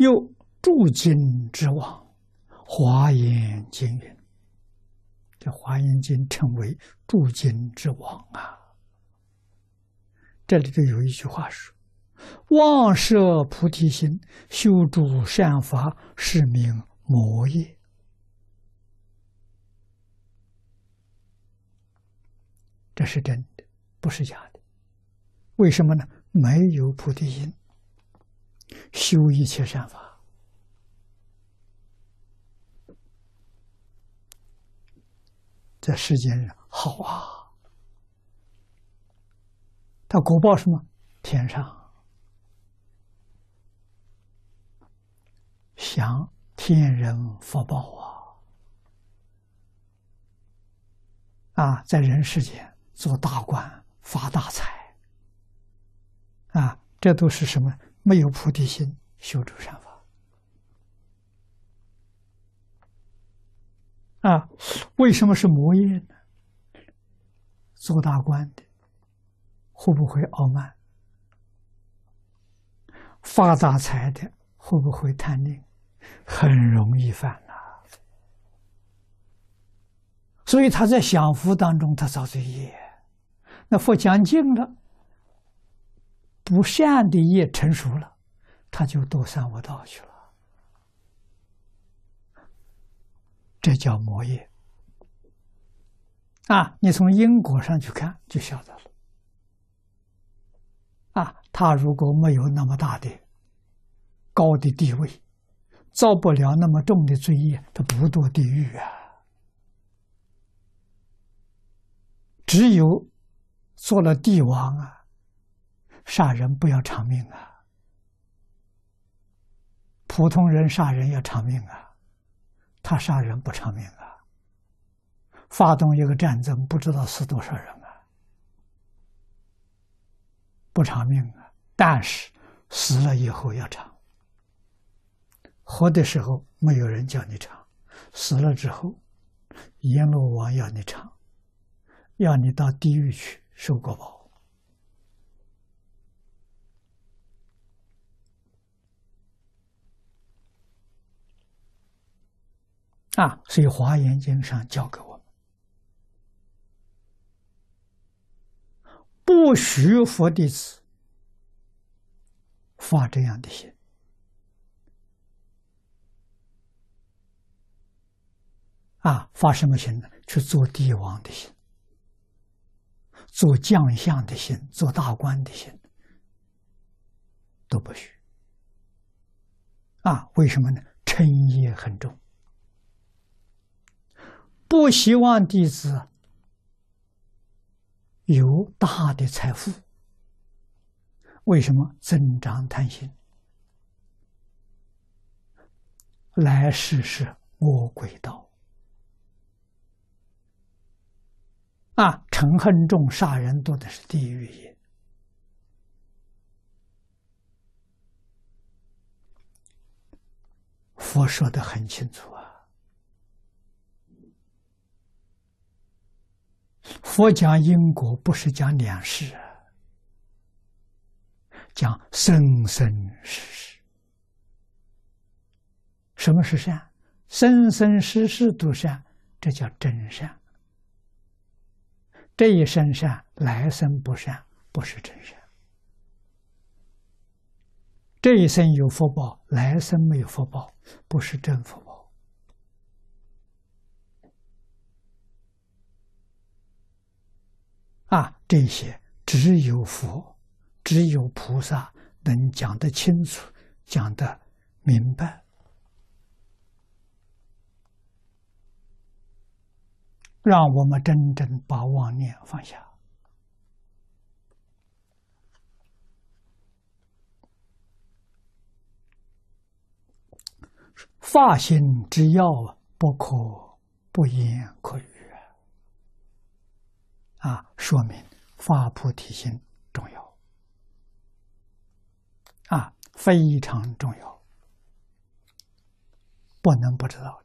又诸经之王，华严经云。这华严经称为诸经之王啊。这里头有一句话说：“妄设菩提心，修诸善法，是名魔业。”这是真的，不是假的。为什么呢？没有菩提心，修一切善法，在世间上好啊。他果报什么？天上享天人福报啊！啊，在人世间。做大官发大财，啊，这都是什么？没有菩提心，修诸善法。啊，为什么是魔业呢？做大官的会不会傲慢？发大财的会不会贪吝？很容易犯呐。所以他在享福当中，他造罪业。那佛讲尽了，不善的业成熟了，他就堕三恶道去了。这叫魔业啊！你从因果上去看，就晓得了。啊，他如果没有那么大的高的地位，造不了那么重的罪业，他不堕地狱啊。只有。做了帝王啊，杀人不要偿命啊！普通人杀人要偿命啊，他杀人不偿命啊！发动一个战争，不知道死多少人啊，不偿命啊！但是死了以后要偿，活的时候没有人叫你偿，死了之后，阎罗王要你偿，要你到地狱去。受过报啊！所以《华严经》上教给我们：不许佛弟子发这样的心啊！发什么心呢？去做帝王的心。做将相的心，做大官的心，都不许。啊，为什么呢？嗔业很重，不希望弟子有大的财富。为什么增长贪心？来世是魔鬼道。啊，嗔恨重，杀人多的是地狱也。佛说的很清楚啊，佛讲因果不是讲两世，讲生生世世。什么是善？生生世世都善，这叫真善。这一生善，来生不善，不是真善。这一生有福报，来生没有福报，不是真福报。啊，这些只有佛，只有菩萨能讲得清楚，讲得明白。让我们真正把妄念放下。发心之要不可不言可语啊！说明发菩提心重要啊，非常重要，不能不知道。